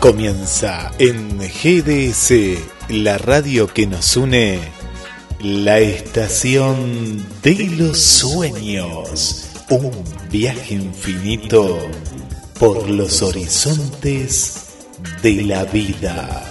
Comienza en GDS, la radio que nos une, la estación de los sueños, un viaje infinito por los horizontes de la vida.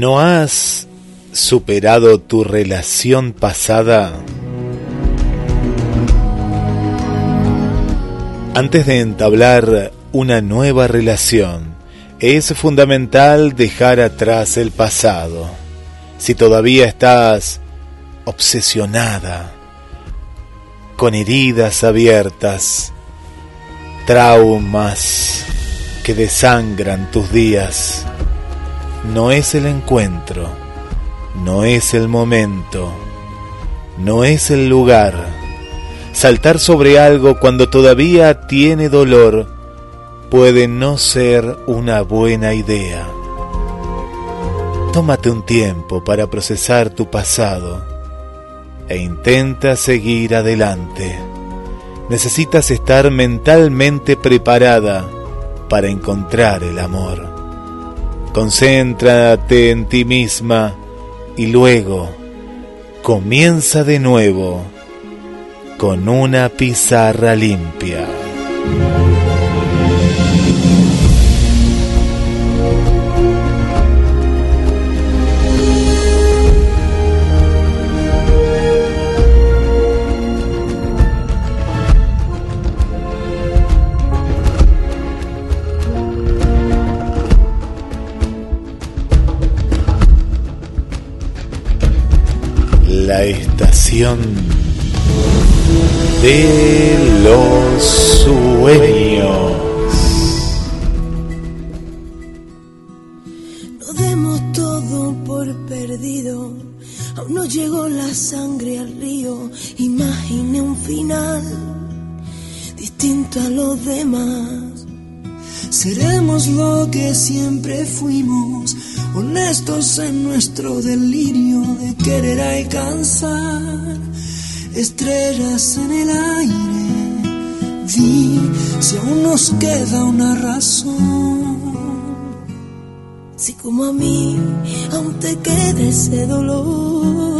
No has superado tu relación pasada? Antes de entablar una nueva relación, es fundamental dejar atrás el pasado. Si todavía estás obsesionada con heridas abiertas, traumas que desangran tus días, no es el encuentro, no es el momento, no es el lugar. Saltar sobre algo cuando todavía tiene dolor puede no ser una buena idea. Tómate un tiempo para procesar tu pasado e intenta seguir adelante. Necesitas estar mentalmente preparada para encontrar el amor. Concéntrate en ti misma y luego comienza de nuevo con una pizarra limpia. La estación de los sueños. No demos todo por perdido, aún no llegó la sangre al río, imagine un final distinto a los demás. Seremos lo que siempre fuimos honestos en nuestro delirio de querer alcanzar estrellas en el aire. Di si aún nos queda una razón. Si como a mí aún te queda ese dolor.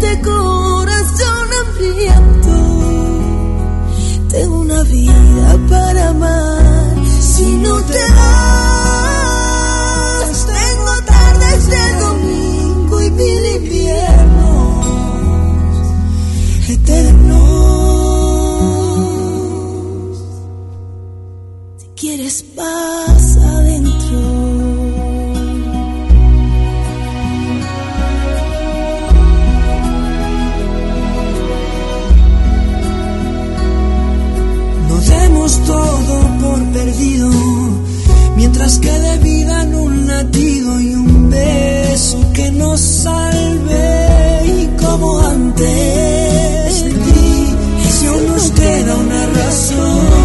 mientras que de vida en un latido y un beso que nos salve y como antes de si aún nos queda una razón.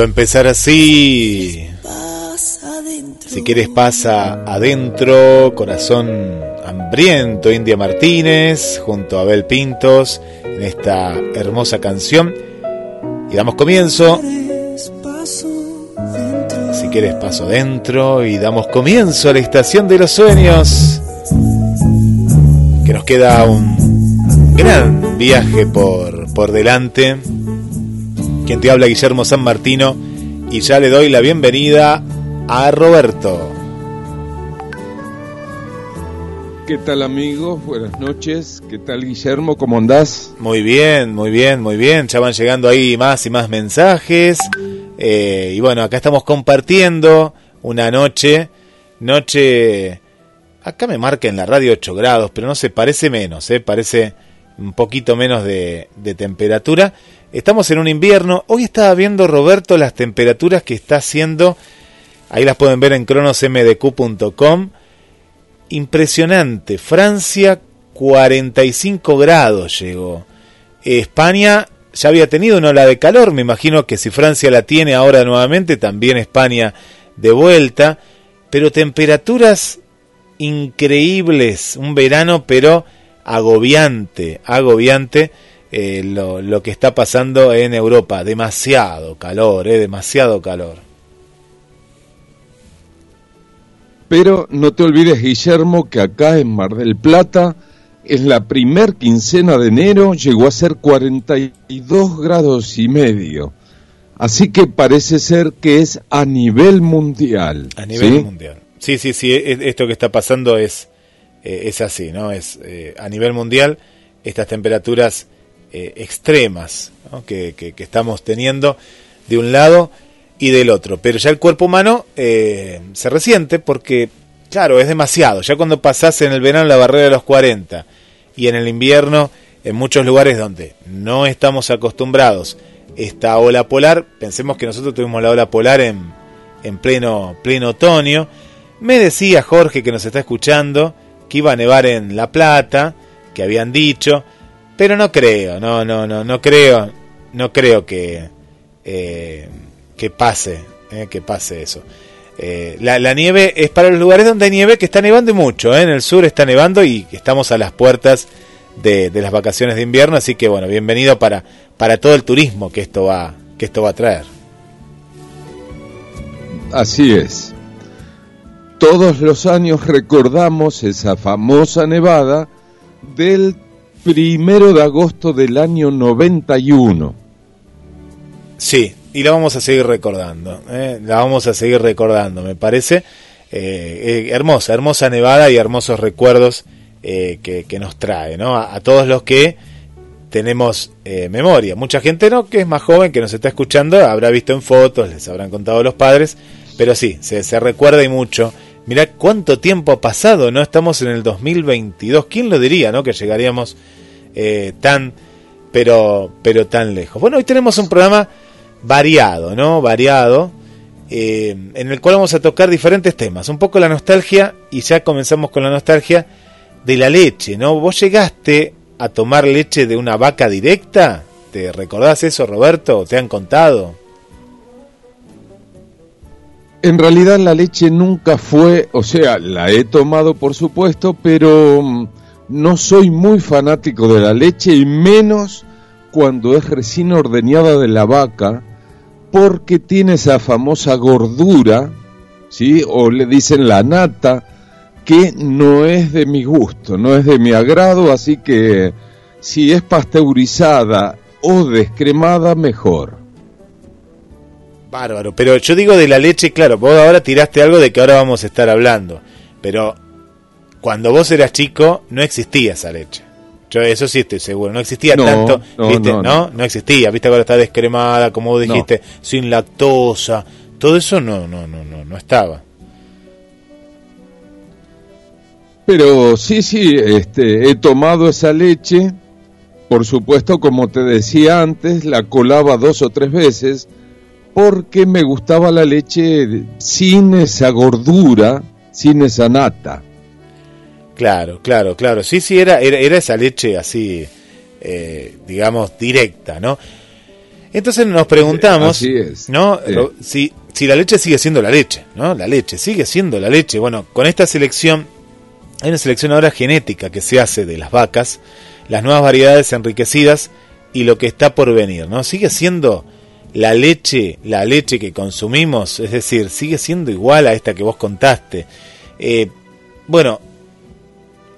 Empezar así. Si quieres pasa adentro, corazón hambriento, India Martínez, junto a Abel Pintos, en esta hermosa canción. Y damos comienzo. Si quieres paso adentro y damos comienzo a la estación de los sueños. Que nos queda un gran viaje por, por delante quien te habla Guillermo San Martino y ya le doy la bienvenida a Roberto. ¿Qué tal amigos? Buenas noches. ¿Qué tal Guillermo? ¿Cómo andás? Muy bien, muy bien, muy bien. Ya van llegando ahí más y más mensajes. Eh, y bueno, acá estamos compartiendo una noche. Noche... Acá me marca en la radio 8 grados, pero no sé, parece menos, ¿eh? parece un poquito menos de, de temperatura. Estamos en un invierno. Hoy estaba viendo Roberto las temperaturas que está haciendo. Ahí las pueden ver en cronosmdq.com. Impresionante. Francia 45 grados llegó. España ya había tenido una ola de calor. Me imagino que si Francia la tiene ahora nuevamente, también España de vuelta. Pero temperaturas increíbles. Un verano pero agobiante, agobiante eh, lo, lo, que está pasando en Europa. Demasiado calor, eh, demasiado calor. Pero no te olvides, Guillermo, que acá en Mar del Plata, en la primer quincena de enero, llegó a ser 42 grados y medio. Así que parece ser que es a nivel mundial. A nivel mundial. Sí, sí, sí, esto que está pasando es, eh, es así, ¿no? Es eh, a nivel mundial estas temperaturas eh, extremas que, estamos teniendo de un lado y del otro. Pero ya el cuerpo humano eh, se resiente porque, claro, es demasiado. Ya cuando pasás en el verano la barrera de los 40 y en el invierno, en muchos lugares donde no estamos acostumbrados, esta ola polar, pensemos que nosotros tuvimos la ola polar en, en pleno, pleno otoño. Me decía Jorge que nos está escuchando que iba a nevar en La Plata, que habían dicho. Pero no creo, no, no, no, no creo, no creo que, eh, que pase, eh, que pase eso. Eh, la, nieve es para los lugares donde hay nieve que está nevando mucho, en el sur está nevando y estamos a las puertas de, de, las vacaciones de invierno, así que bueno, bienvenido para, para todo el turismo que esto va, que esto va a traer. Así es. Todos los años recordamos esa famosa nevada del primero de agosto del año 91. Sí, y la vamos a seguir recordando, ¿eh? la vamos a seguir recordando, me parece. Eh, eh, hermosa, hermosa nevada y hermosos recuerdos que, nos trae, ¿no? A, todos los que tenemos memoria. Mucha gente, ¿no? Que es más joven, que nos está escuchando, habrá visto en fotos, les habrán contado los padres, pero sí, se, se recuerda y mucho. Mirá cuánto tiempo ha pasado, ¿no? Estamos en el 2022. ¿Quién lo diría, ¿no? Que llegaríamos eh, tan, pero, pero tan lejos. Bueno, hoy tenemos un programa variado, ¿no? Variado, eh, en el cual vamos a tocar diferentes temas. Un poco la nostalgia, y ya comenzamos con la nostalgia de la leche, ¿no? ¿Vos llegaste a tomar leche de una vaca directa? ¿Te recordás eso, Roberto? ¿Te han contado? En realidad la leche nunca fue, o sea, la he tomado por supuesto, pero mm, no soy muy fanático de la leche y menos cuando es recién ordeñada de la vaca porque tiene esa famosa gordura, ¿sí? O le dicen la nata, que no es de mi gusto, no es de mi agrado, así que si es pasteurizada o descremada, mejor. Bárbaro, pero yo digo de la leche, claro, vos ahora tiraste algo de que ahora vamos a estar hablando, pero cuando vos eras chico no existía esa leche. Yo eso sí estoy seguro, no existía tanto, no, ¿viste? No, no, existía, viste ahora está descremada, como vos dijiste, sin lactosa, todo eso no, no, no, no, no estaba. Pero sí, sí, este, he tomado esa leche, por supuesto, como te decía antes, la colaba dos o tres veces, porque me gustaba la leche sin esa gordura, sin esa nata. Claro, claro, claro. Sí, sí, era, era, esa leche así, eh, digamos, directa, ¿no? Entonces nos preguntamos, ¿no? Si, si la leche sigue siendo la leche, ¿no? La leche sigue siendo la leche. Bueno, con esta selección, hay una selección ahora genética que se hace de las vacas, las nuevas variedades enriquecidas y lo que está por venir, ¿no? Sigue siendo la leche, la leche que consumimos, es decir, sigue siendo igual a esta que vos contaste. Eh, bueno,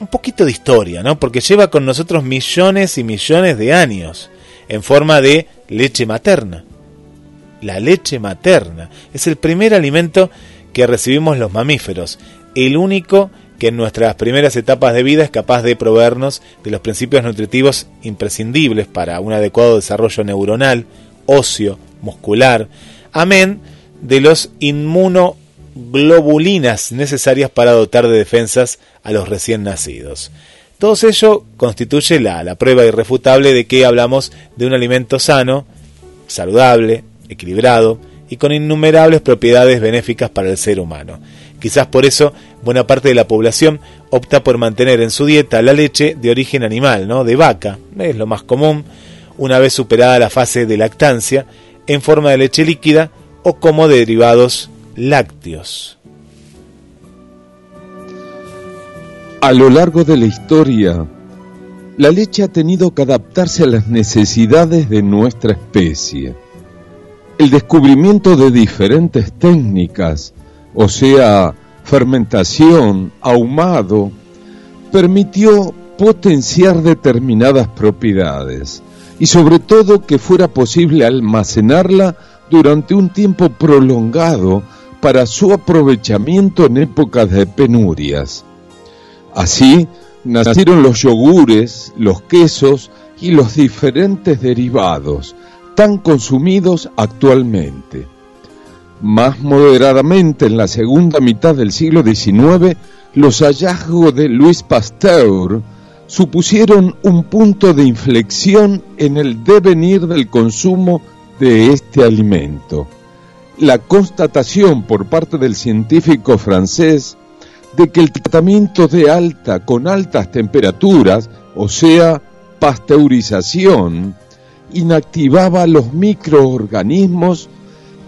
un poquito de historia, ¿no? Porque lleva con nosotros millones y millones de años en forma de leche materna. La leche materna es el primer alimento que recibimos los mamíferos, el único que en nuestras primeras etapas de vida es capaz de proveernos de los principios nutritivos imprescindibles para un adecuado desarrollo neuronal, óseo, muscular, amén de los inmunoglobulinas necesarias para dotar de defensas a los recién nacidos. Todo ello constituye la, la prueba irrefutable de que hablamos de un alimento sano, saludable, equilibrado y con innumerables propiedades benéficas para el ser humano. Quizás por eso buena parte de la población opta por mantener en su dieta la leche de origen animal, ¿no? de vaca, es lo más común, una vez superada la fase de lactancia, en forma de leche líquida o como derivados lácteos. A lo largo de la historia, la leche ha tenido que adaptarse a las necesidades de nuestra especie. El descubrimiento de diferentes técnicas, o sea, fermentación, ahumado, permitió potenciar determinadas propiedades y sobre todo que fuera posible almacenarla durante un tiempo prolongado para su aprovechamiento en épocas de penurias. Así nacieron los yogures, los quesos y los diferentes derivados tan consumidos actualmente. Más moderadamente, en la segunda mitad del siglo XIX, los hallazgos de Louis Pasteur supusieron un punto de inflexión en el devenir del consumo de este alimento. La constatación por parte del científico francés de que el tratamiento de alta con altas temperaturas, o sea, pasteurización, inactivaba los microorganismos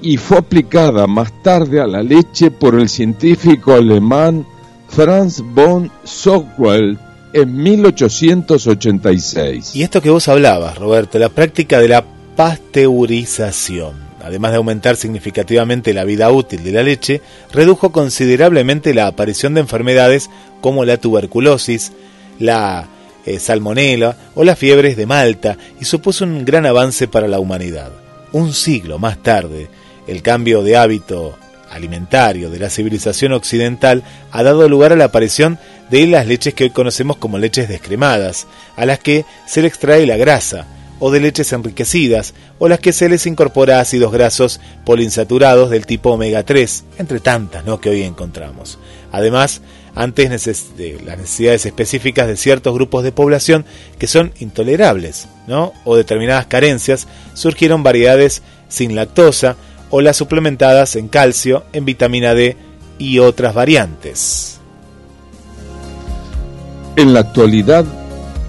y fue aplicada más tarde a la leche por el científico alemán Franz von Sockwell en 1886. Y esto que vos hablabas, Roberto, la práctica de la pasteurización, además de aumentar significativamente la vida útil de la leche, redujo considerablemente la aparición de enfermedades como la tuberculosis, la eh, salmonela o las fiebres de Malta y supuso un gran avance para la humanidad. Un siglo más tarde, el cambio de hábito alimentario de la civilización occidental ha dado lugar a la aparición de las leches que hoy conocemos como leches descremadas, a las que se le extrae la grasa, o de leches enriquecidas, o las que se les incorpora ácidos grasos poliinsaturados del tipo omega 3, entre tantas ¿no? que hoy encontramos. Además, antes de las necesidades específicas de ciertos grupos de población que son intolerables, ¿no? o determinadas carencias, surgieron variedades sin lactosa, o las suplementadas en calcio, en vitamina D y otras variantes. En la actualidad,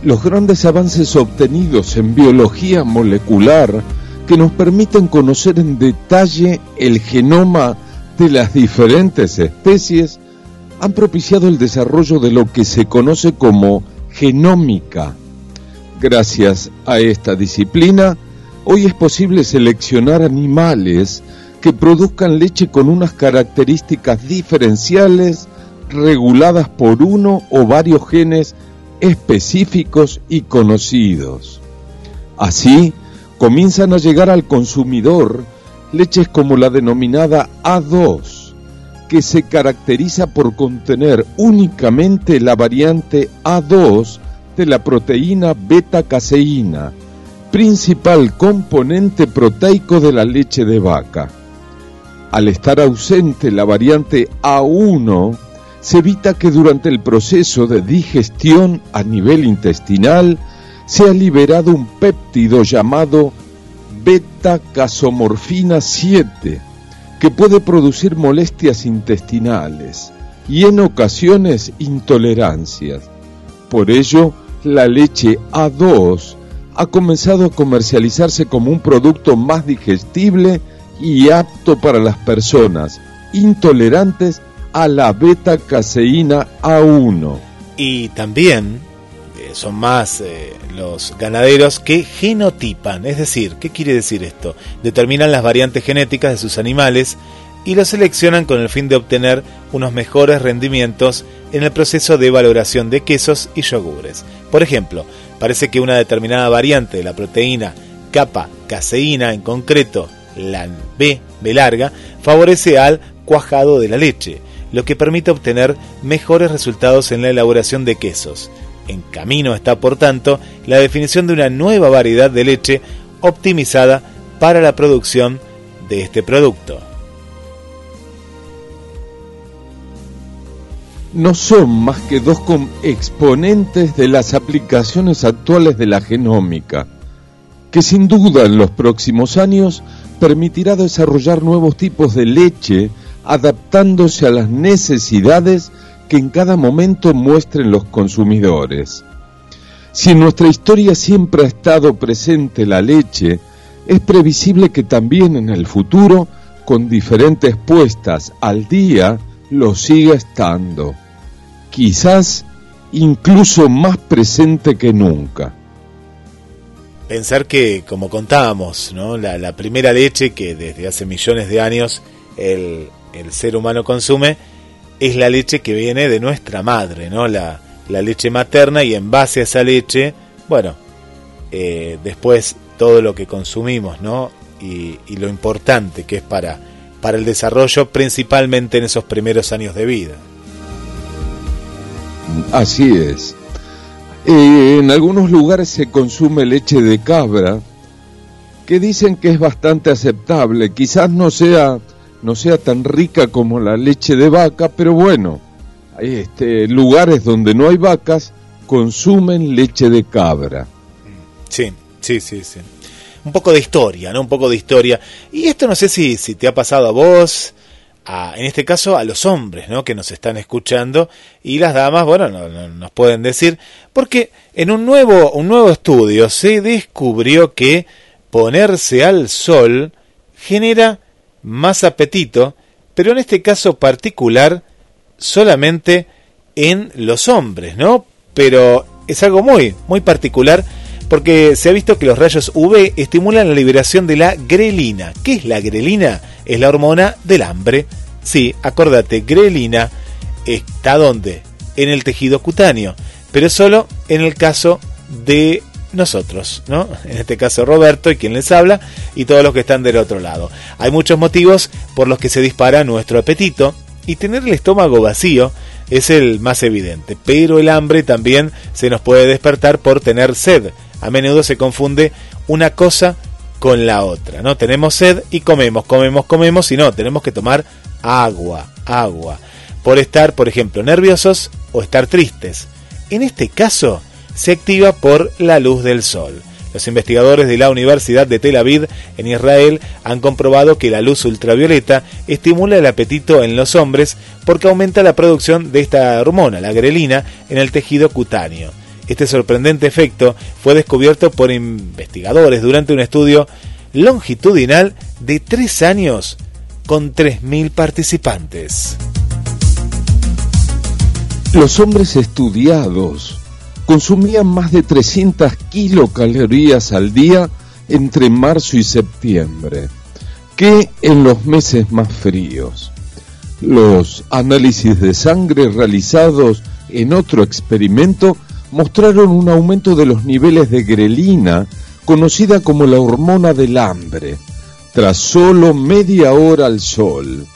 los grandes avances obtenidos en biología molecular que nos permiten conocer en detalle el genoma de las diferentes especies han propiciado el desarrollo de lo que se conoce como genómica. Gracias a esta disciplina, hoy es posible seleccionar animales que produzcan leche con unas características diferenciales reguladas por uno o varios genes específicos y conocidos. Así, comienzan a llegar al consumidor leches como la denominada A2, que se caracteriza por contener únicamente la variante A2 de la proteína beta-caseína, principal componente proteico de la leche de vaca. Al estar ausente la variante A1, se evita que durante el proceso de digestión a nivel intestinal sea liberado un péptido llamado beta-casomorfina 7, que puede producir molestias intestinales y en ocasiones intolerancias. Por ello, la leche A2 ha comenzado a comercializarse como un producto más digestible y apto para las personas intolerantes a la beta-caseína A1. Y también eh, son más eh, los ganaderos que genotipan, es decir, ¿qué quiere decir esto? Determinan las variantes genéticas de sus animales y los seleccionan con el fin de obtener unos mejores rendimientos en el proceso de valoración de quesos y yogures. Por ejemplo, parece que una determinada variante de la proteína capa caseína, en concreto la B, B larga, favorece al cuajado de la leche, lo que permite obtener mejores resultados en la elaboración de quesos. En camino está, por tanto, la definición de una nueva variedad de leche optimizada para la producción de este producto. No son más que dos exponentes de las aplicaciones actuales de la genómica, que sin duda en los próximos años permitirá desarrollar nuevos tipos de leche adaptándose a las necesidades que en cada momento muestren los consumidores. Si en nuestra historia siempre ha estado presente la leche, es previsible que también en el futuro, con diferentes puestas al día, lo siga estando. Quizás incluso más presente que nunca. Pensar que, como contábamos, ¿no? la, primera leche que desde hace millones de años el, el ser humano consume, es la leche que viene de nuestra madre, ¿no? La, leche materna y en base a esa leche, bueno, eh, después todo lo que consumimos, ¿no? Y, lo importante que es para, para el desarrollo, principalmente en esos primeros años de vida. Así es. Eh, en algunos lugares se consume leche de cabra, que dicen que es bastante aceptable. Quizás no sea no sea tan rica como la leche de vaca, pero bueno, hay este, lugares donde no hay vacas consumen leche de cabra. Sí, sí, sí, sí. Un poco de historia, ¿no? Un poco de historia. Y esto no sé si, si te ha pasado a vos, a, en este caso a los hombres, ¿no? Que nos están escuchando y las damas, bueno, no, nos pueden decir, porque en un nuevo, un nuevo estudio se descubrió que ponerse al sol genera más apetito, pero en este caso particular solamente en los hombres, ¿no? Pero es algo muy, muy particular porque se ha visto que los rayos UV estimulan la liberación de la grelina. ¿Qué es la grelina? Es la hormona del hambre. Sí, acordate, grelina está donde? En el tejido cutáneo, pero solo en el caso de nosotros, ¿no? En este caso Roberto y quien les habla y todos los que están del otro lado. Hay muchos motivos por los que se dispara nuestro apetito y tener el estómago vacío es el más evidente, pero el hambre también se nos puede despertar por tener sed. A menudo se confunde una cosa con la otra, ¿no? Tenemos sed y comemos, comemos, comemos y no, tenemos que tomar agua, agua, por estar, por ejemplo, nerviosos o estar tristes. En este caso, se activa por la luz del sol. Los investigadores de la Universidad de Tel Aviv en Israel han comprobado que la luz ultravioleta estimula el apetito en los hombres porque aumenta la producción de esta hormona, la grelina, en el tejido cutáneo. Este sorprendente efecto fue descubierto por investigadores durante un estudio longitudinal de tres años con 3.000 participantes. Los hombres estudiados consumían más de 300 kilocalorías al día entre marzo y septiembre, que en los meses más fríos. Los análisis de sangre realizados en otro experimento mostraron un aumento de los niveles de grelina, conocida como la hormona del hambre, tras solo media hora al sol.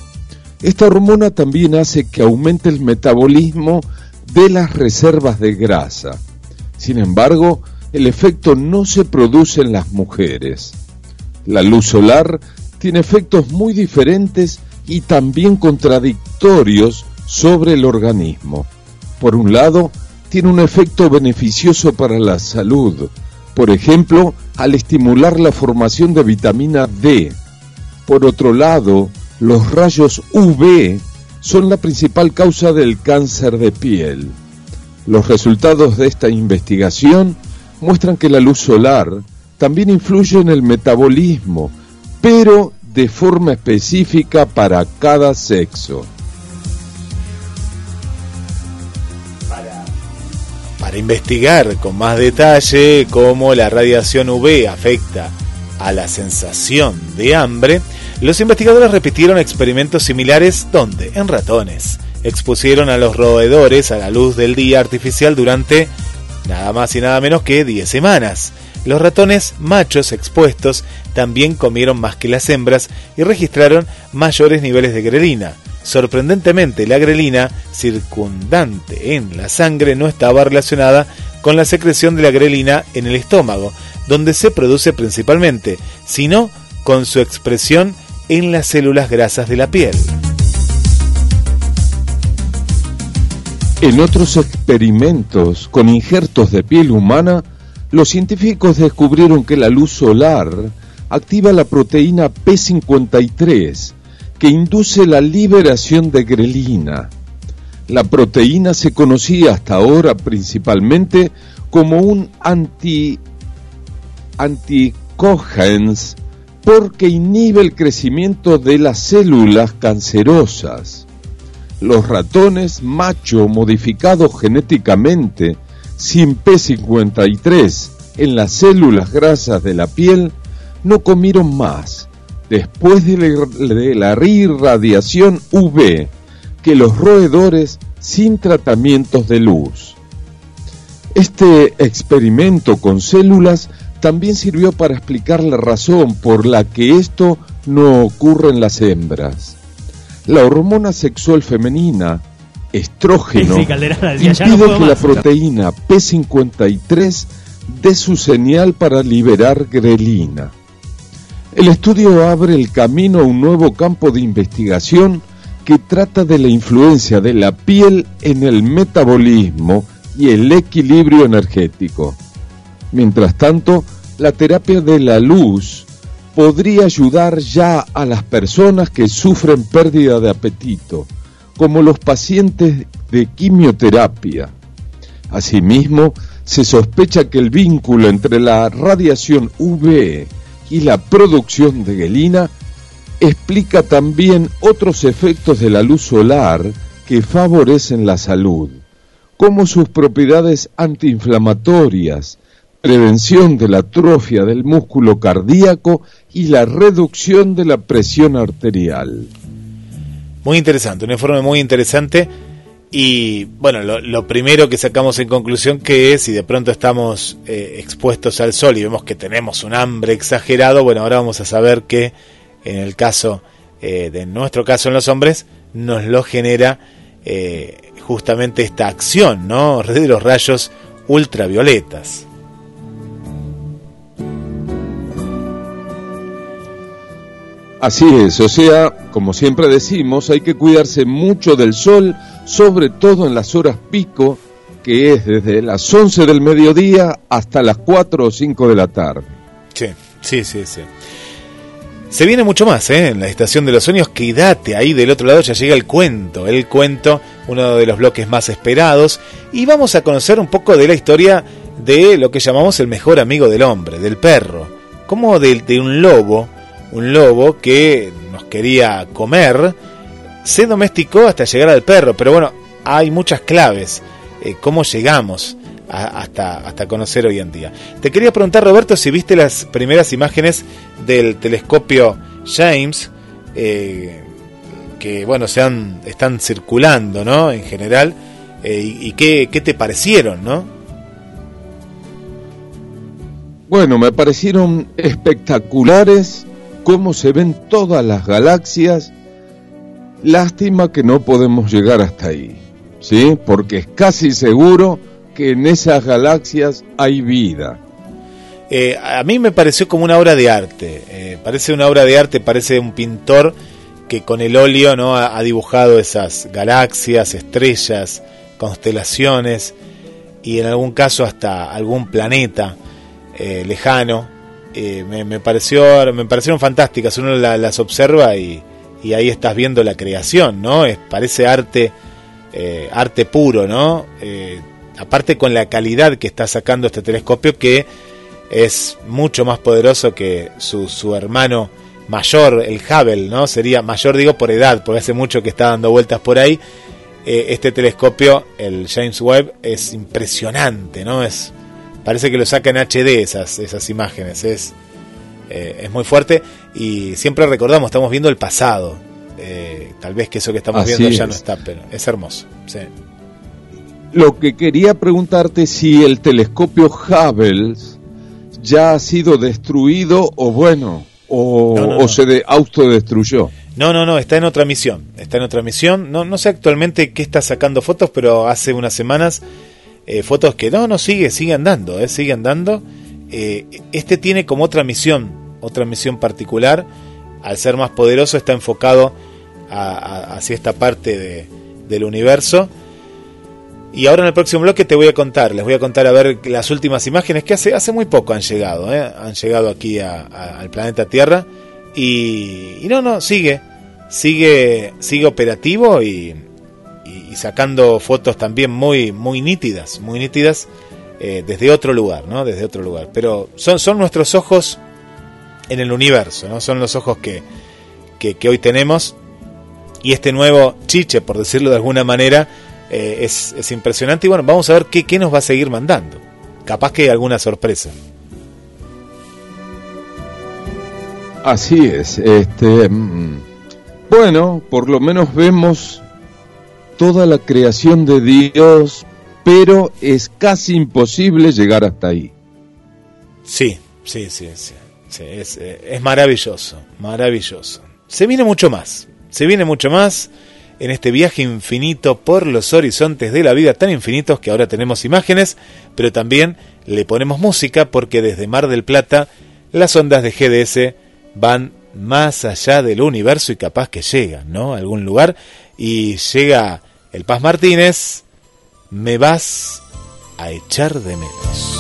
Esta hormona también hace que aumente el metabolismo de las reservas de grasa. Sin embargo, el efecto no se produce en las mujeres. La luz solar tiene efectos muy diferentes y también contradictorios sobre el organismo. Por un lado, tiene un efecto beneficioso para la salud, por ejemplo, al estimular la formación de vitamina D. Por otro lado, los rayos UV son la principal causa del cáncer de piel. Los resultados de esta investigación muestran que la luz solar también influye en el metabolismo, pero de forma específica para cada sexo. Para, investigar con más detalle cómo la radiación UV afecta a la sensación de hambre, los investigadores repitieron experimentos similares donde, en ratones, expusieron a los roedores a la luz del día artificial durante nada más y nada menos que 10 semanas. Los ratones machos expuestos también comieron más que las hembras y registraron mayores niveles de grelina. Sorprendentemente, la grelina circundante en la sangre no estaba relacionada con la secreción de la grelina en el estómago, donde se produce principalmente, sino con su expresión en las células grasas de la piel. En otros experimentos con injertos de piel humana, los científicos descubrieron que la luz solar activa la proteína P53, que induce la liberación de grelina. La proteína se conocía hasta ahora principalmente como un anti anticogens porque inhibe el crecimiento de las células cancerosas. Los ratones macho modificados genéticamente sin P53 en las células grasas de la piel no comieron más después de la irradiación UV que los roedores sin tratamientos de luz. Este experimento con células también sirvió para explicar la razón por la que esto no ocurre en las hembras. La hormona sexual femenina, estrógeno, impide que la proteína P53 dé su señal para liberar grelina. El estudio abre el camino a un nuevo campo de investigación que trata de la influencia de la piel en el metabolismo y el equilibrio energético. Mientras tanto, la terapia de la luz podría ayudar ya a las personas que sufren pérdida de apetito, como los pacientes de quimioterapia. Asimismo, se sospecha que el vínculo entre la radiación UV y la producción de gelina explica también otros efectos de la luz solar que favorecen la salud, como sus propiedades antiinflamatorias, prevención de la atrofia del músculo cardíaco y la reducción de la presión arterial. Muy interesante, un informe muy interesante. Y bueno, lo, primero que sacamos en conclusión que es, si de pronto estamos eh, expuestos al sol y vemos que tenemos un hambre exagerado, bueno, ahora vamos a saber que en el caso, eh, de nuestro caso en los hombres, nos lo genera eh, justamente esta acción, ¿no? De los rayos ultravioletas. Así es, o sea, como siempre decimos, hay que cuidarse mucho del sol, sobre todo en las horas pico, que es desde las 11 del mediodía hasta las 4 o 5 de la tarde. Sí, sí, sí, sí. Se viene mucho más, ¿eh? En la estación de los sueños, quédate ahí del otro lado, ya llega el cuento, el cuento, uno de los bloques más esperados, y vamos a conocer un poco de la historia de lo que llamamos el mejor amigo del hombre, del perro, como de, de un lobo, un lobo que nos quería comer, se domesticó hasta llegar al perro, pero bueno, hay muchas claves. Eh, ¿Cómo llegamos hasta, hasta conocer hoy en día? Te quería preguntar, Roberto, si viste las primeras imágenes del telescopio James, eh, que bueno, se han, están circulando, ¿no? En general, eh, y, qué, qué te parecieron, ¿no? Bueno, me parecieron espectaculares cómo se ven todas las galaxias. Lástima que no podemos llegar hasta ahí, ¿sí? Porque es casi seguro que en esas galaxias hay vida. Eh, a mí me pareció como una obra de arte. Eh, parece una obra de arte, parece un pintor que con el óleo no ha, dibujado esas galaxias, estrellas, constelaciones y en algún caso hasta algún planeta eh, lejano. Me, pareció, me parecieron fantásticas. Uno las observa y, y, ahí estás viendo la creación, ¿no? Es, parece arte, arte puro, ¿no? aparte con la calidad que está sacando este telescopio que es mucho más poderoso que su, su hermano mayor, el Hubble, ¿no? Sería mayor, digo, por edad, porque hace mucho que está dando vueltas por ahí. Eh, este telescopio, el James Webb, es impresionante, ¿no? Es, parece que lo saca en HD esas, esas imágenes, es, eh, es muy fuerte y siempre recordamos, estamos viendo el pasado. Eh, tal vez que eso que estamos viendo ya no está, pero es hermoso. Sí. Lo que quería preguntarte si el telescopio Hubble ya ha sido destruido o bueno, o, se de, autodestruyó. No, no, no, está en otra misión. Está en otra misión. No, no sé actualmente qué está sacando fotos, pero hace unas semanas eh, fotos que no, no sigue, sigue andando, eh, sigue andando. Eh, este tiene como otra misión, otra misión particular. Al ser más poderoso está enfocado hacia esta parte de, del universo y ahora en el próximo bloque te voy a contar, les voy a contar a ver las últimas imágenes que hace, hace muy poco han llegado, ¿eh? han llegado aquí al planeta Tierra y, no, no, sigue, sigue, sigue operativo y, sacando fotos también muy, muy nítidas, muy nítidas eh, desde otro lugar, ¿no? Desde otro lugar. Pero son, son nuestros ojos en el universo, ¿no? Son los ojos que, que, hoy tenemos y este nuevo chiche, por decirlo de alguna manera, eh, es, impresionante y bueno, vamos a ver qué, qué nos va a seguir mandando. Capaz que hay alguna sorpresa. Así es, este mm, bueno, por lo menos vemos toda la creación de Dios, pero es casi imposible llegar hasta ahí. Sí, sí, sí, sí, es, eh, es maravilloso, maravilloso. Se viene mucho más, se viene mucho más en este viaje infinito por los horizontes de la vida tan infinitos que ahora tenemos imágenes, pero también le ponemos música porque desde Mar del Plata las ondas de GDS van más allá del universo y capaz que llegan, ¿no? A algún lugar y llega el Paz Martínez, me vas a echar de menos.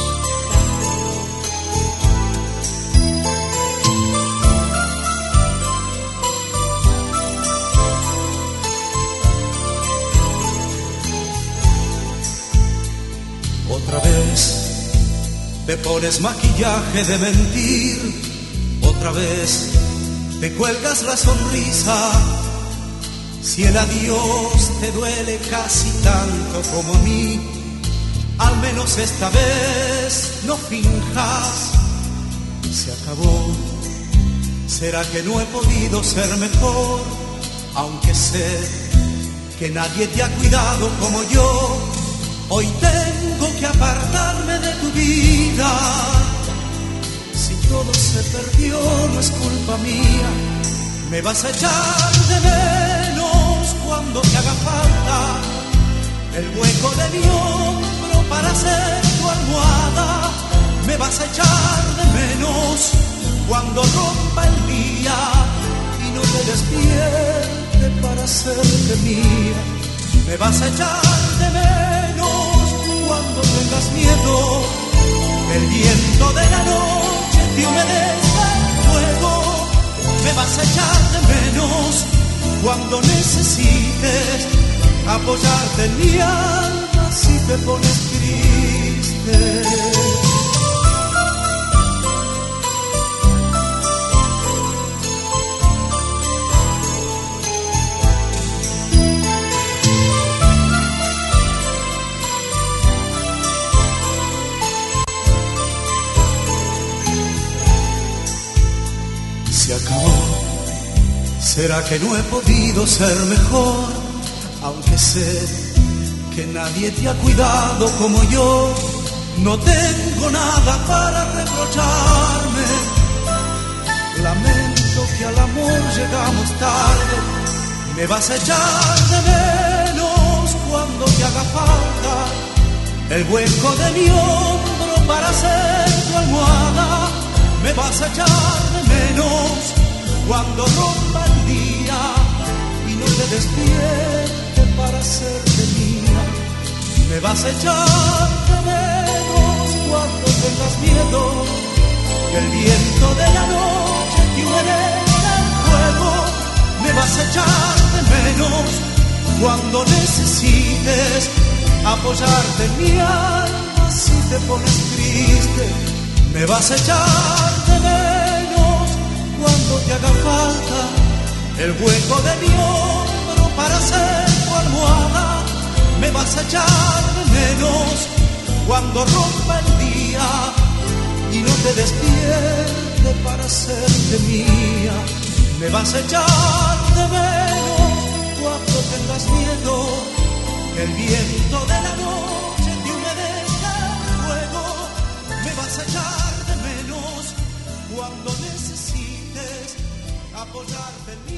Otra vez te pones maquillaje de mentir, otra vez te cuelgas la sonrisa. Si el adiós te duele casi tanto como a mí, al menos esta vez no finjas. Se acabó. ¿Será que no he podido ser mejor? Aunque sé que nadie te ha cuidado como yo Hoy tengo que apartarme de tu vida. Si todo se perdió, no es culpa mía. Me vas a echar de menos cuando te haga falta el hueco de mi hombro para ser tu almohada. Me vas a echar de menos cuando rompa el día y no te despierte para hacerte mía. Me vas a echar de menos cuando tengas miedo, el viento de la noche te humedezca el fuego, me vas a echar de menos cuando necesites apoyarte en mi alma si te pones triste. ¿Será que no he podido ser mejor? Aunque sé que nadie te ha cuidado como yo. No tengo nada para reprocharme. Lamento que al amor llegamos tarde. Me vas a echar de menos cuando te haga falta el hueco de mi hombro para ser tu almohada. Me vas a echar de menos cuando rompa te despierte para hacerte mía. Me vas a echar de menos cuando tengas miedo que el viento de la noche humedezca el fuego. Me vas a echar de menos cuando necesites apoyarte en mi alma si te pones triste. Me vas a echar de menos cuando te haga falta el hueco de mi para ser tu almohada. Me vas a echar de menos cuando rompa el día y no te despierte para hacerte mía. Me vas a echar de menos cuando tengas miedo que el viento de la noche te humedezca el fuego. Me vas a echar de menos cuando necesites apoyarte mi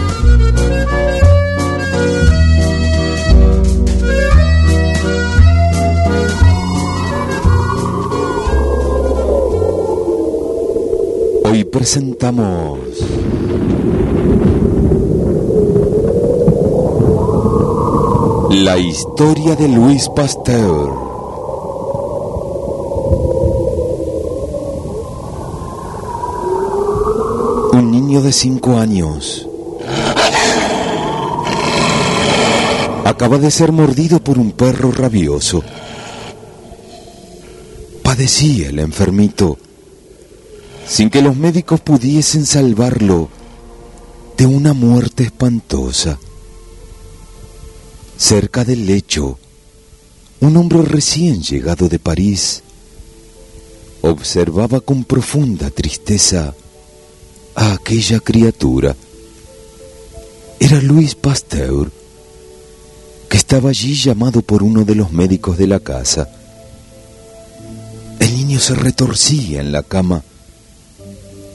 Hoy presentamos la historia de Luis Pasteur. Un niño de cinco años acaba de ser mordido por un perro rabioso. Padecía el enfermito sin que los médicos pudiesen salvarlo de una muerte espantosa. Cerca del lecho, un hombre recién llegado de París observaba con profunda tristeza a aquella criatura. Era Luis Pasteur, que estaba allí llamado por uno de los médicos de la casa. El niño se retorcía en la cama,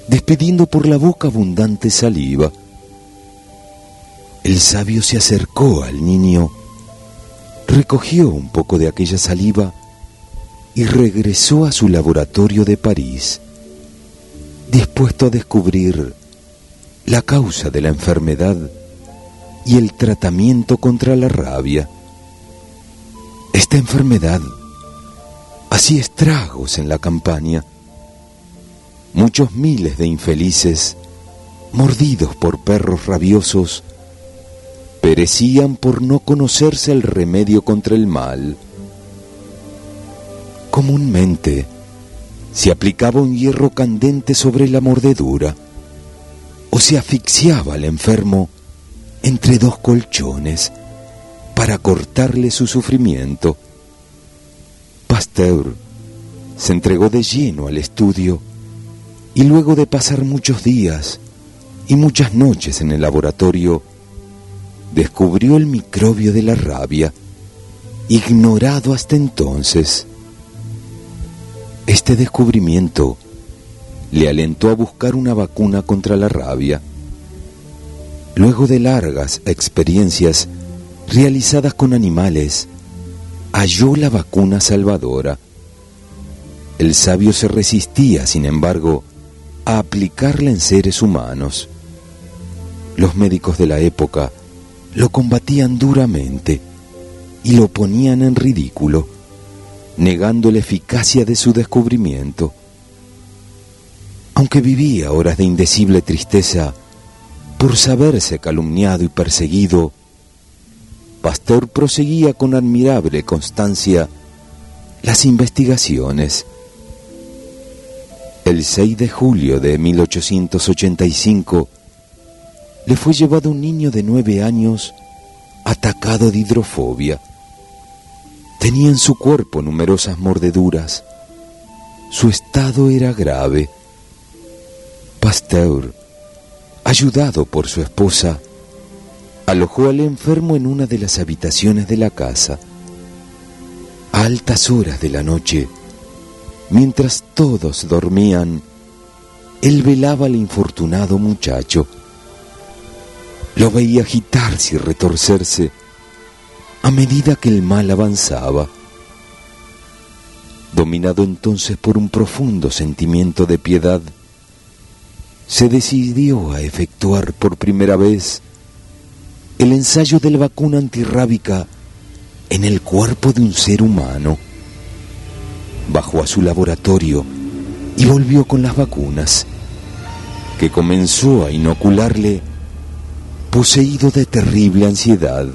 despidiendo por la boca abundante saliva. El sabio se acercó al niño, recogió un poco de aquella saliva y regresó a su laboratorio de París, dispuesto a descubrir la causa de la enfermedad y el tratamiento contra la rabia. Esta enfermedad hacía estragos en la campaña. Muchos miles de infelices, mordidos por perros rabiosos, perecían por no conocerse el remedio contra el mal. Comúnmente se aplicaba un hierro candente sobre la mordedura o se asfixiaba al enfermo entre dos colchones para cortarle su sufrimiento. Pasteur se entregó de lleno al estudio y luego de pasar muchos días y muchas noches en el laboratorio, descubrió el microbio de la rabia, ignorado hasta entonces. Este descubrimiento le alentó a buscar una vacuna contra la rabia. Luego de largas experiencias realizadas con animales, halló la vacuna salvadora. El sabio se resistía, sin embargo, a aplicarla en seres humanos. Los médicos de la época lo combatían duramente y lo ponían en ridículo, negando la eficacia de su descubrimiento. Aunque vivía horas de indecible tristeza por saberse calumniado y perseguido, Pasteur proseguía con admirable constancia las investigaciones. El 6 de julio de 1885 le fue llevado un niño de nueve años atacado de hidrofobia. Tenía en su cuerpo numerosas mordeduras. Su estado era grave. Pasteur, ayudado por su esposa, alojó al enfermo en una de las habitaciones de la casa. A altas horas de la noche, mientras todos dormían, él velaba al infortunado muchacho. Lo veía agitarse y retorcerse a medida que el mal avanzaba. Dominado entonces por un profundo sentimiento de piedad, se decidió a efectuar por primera vez el ensayo de la vacuna antirrábica en el cuerpo de un ser humano. Bajó a su laboratorio y volvió con las vacunas, que comenzó a inocularle poseído de terrible ansiedad.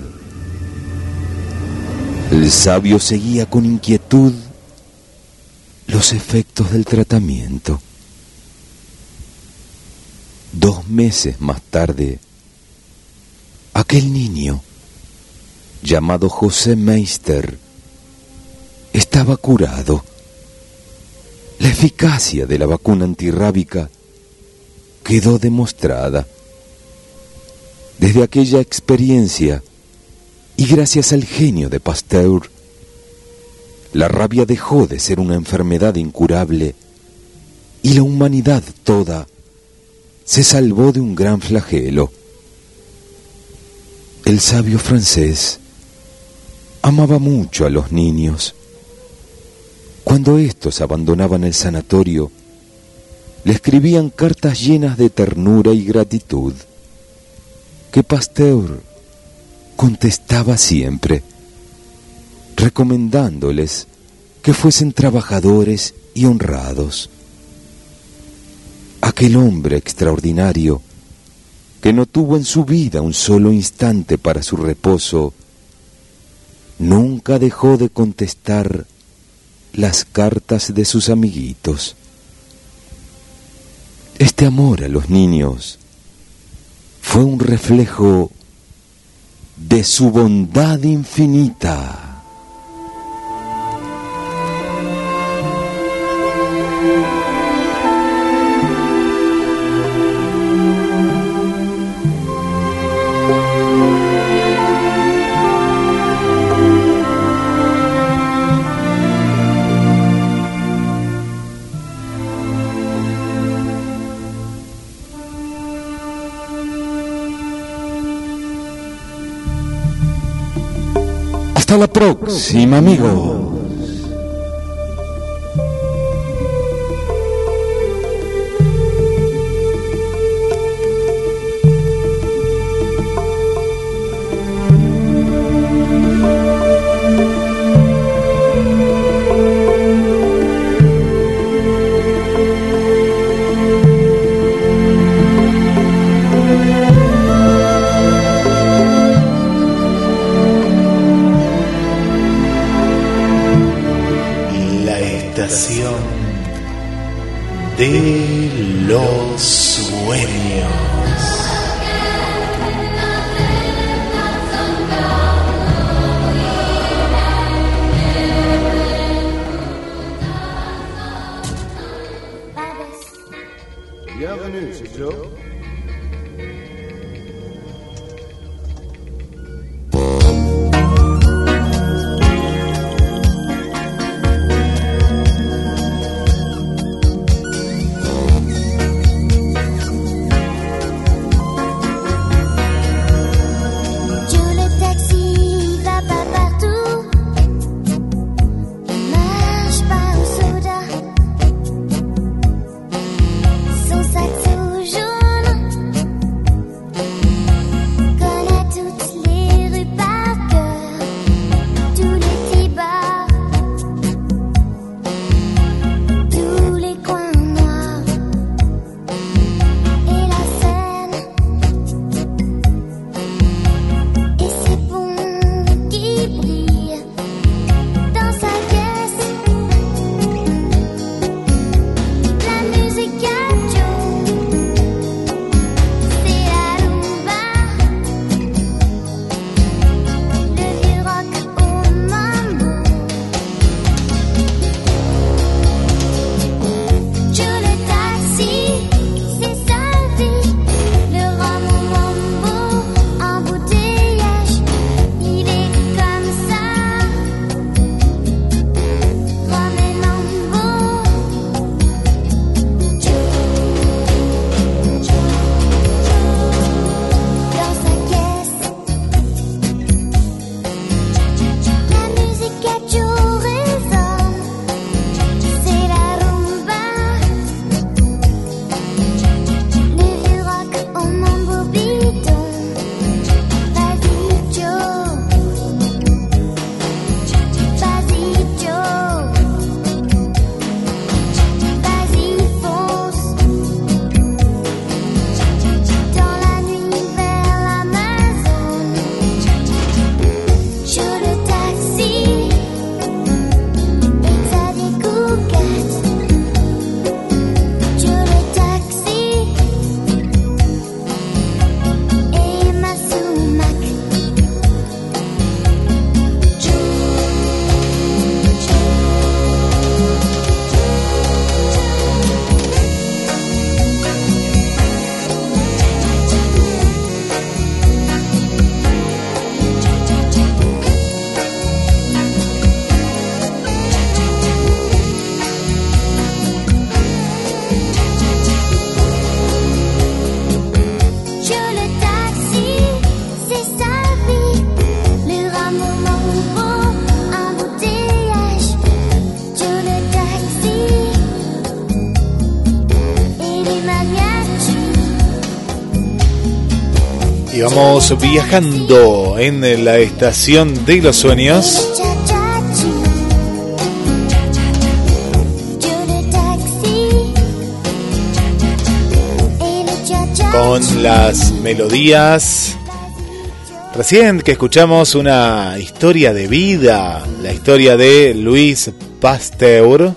El sabio seguía con inquietud los efectos del tratamiento. Dos meses más tarde, Aquel niño, llamado José Meister, estaba curado. La eficacia de la vacuna antirrábica quedó demostrada. Desde aquella experiencia, y gracias al genio de Pasteur, la rabia dejó de ser una enfermedad incurable y la humanidad toda se salvó de un gran flagelo. El sabio francés amaba mucho a los niños. Cuando éstos abandonaban el sanatorio, le escribían cartas llenas de ternura y gratitud, que Pasteur contestaba siempre, recomendándoles que fuesen trabajadores y honrados. Aquel hombre extraordinario que no tuvo en su vida un solo instante para su reposo, nunca dejó de contestar las cartas de sus amiguitos. Este amor a los niños fue un reflejo de su bondad infinita. Hasta la próxima, amigo. Y vamos viajando en la estación de los sueños. Con las melodías. Recién que escuchamos una historia de vida, la historia de Luis Pasteur.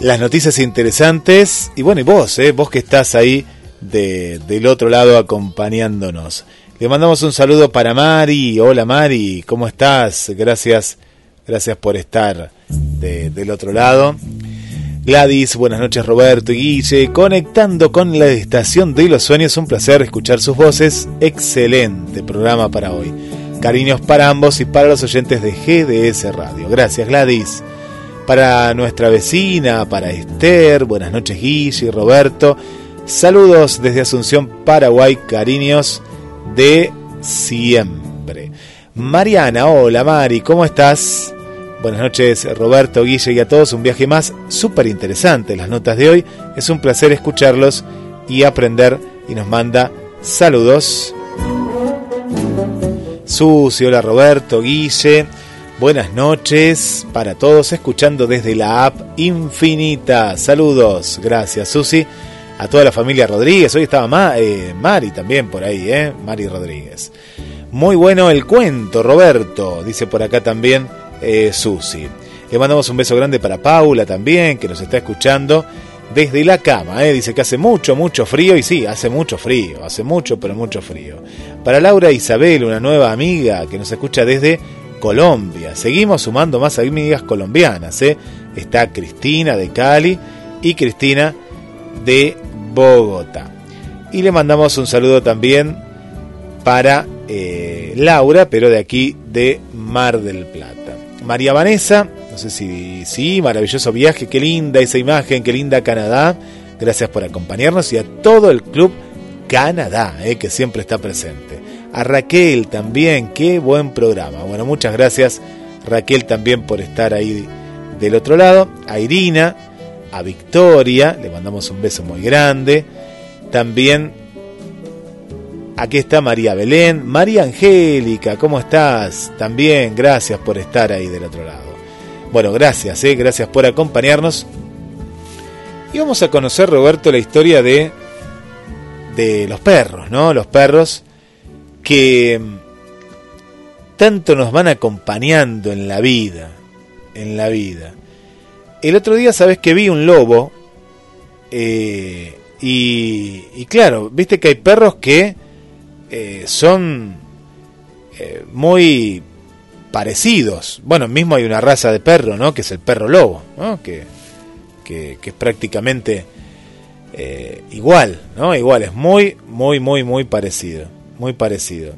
Las noticias interesantes. Y bueno, y vos, eh, vos que estás ahí de, del otro lado acompañándonos. Le mandamos un saludo para Mari. Hola Mari, ¿cómo estás? Gracias, gracias por estar del otro lado. Gladys, buenas noches Roberto y Guille, conectando con la estación de los sueños, un placer escuchar sus voces, excelente programa para hoy. Cariños para ambos y para los oyentes de GDS Radio. Gracias Gladys. Para nuestra vecina, para Esther, buenas noches Guille y Roberto. Saludos desde Asunción, Paraguay, cariños de siempre. Mariana, hola Mari, ¿cómo estás? Buenas noches Roberto, Guille y a todos, un viaje más súper interesante. Las notas de hoy, es un placer escucharlos y aprender y nos manda saludos. Susi, hola Roberto, Guille, buenas noches para todos escuchando desde la app Infinita. Saludos, gracias Susi a toda la familia Rodríguez. Hoy estaba eh, Mari también por ahí, ¿eh? Mari Rodríguez. Muy bueno el cuento, Roberto, dice por acá también eh, Susi. Le mandamos un beso grande para Paula también, que nos está escuchando desde la cama. ¿eh? Dice que hace mucho, mucho frío. Y sí, hace mucho frío, hace mucho, pero mucho frío. Para Laura Isabel, una nueva amiga que nos escucha desde Colombia. Seguimos sumando más amigas colombianas. ¿eh? Está Cristina de Cali y Cristina de Bogotá. Y le mandamos un saludo también para eh, Laura, pero de aquí de Mar del Plata. María Vanessa, no sé si sí, maravilloso viaje, qué linda esa imagen, qué linda Canadá. Gracias por acompañarnos y a todo el club Canadá, eh, que siempre está presente. A Raquel también, qué buen programa. Bueno, muchas gracias Raquel también por estar ahí del otro lado. A Irina, a Victoria, le mandamos un beso muy grande. También aquí está María Belén, María Angélica, ¿cómo estás? También gracias por estar ahí del otro lado. Bueno, gracias, ¿eh? gracias por acompañarnos. Y vamos a conocer, Roberto, la historia de, de los perros, ¿no? Los perros que tanto nos van acompañando en la vida, en la vida. El otro día, sabes que vi un lobo. Eh, y, claro, viste que hay perros que eh, son eh, muy parecidos. Bueno, mismo hay una raza de perro, ¿no? Que es el perro lobo, ¿no? Que, que, es prácticamente igual, ¿no? Igual, es muy, muy, muy, muy parecido. Muy parecido.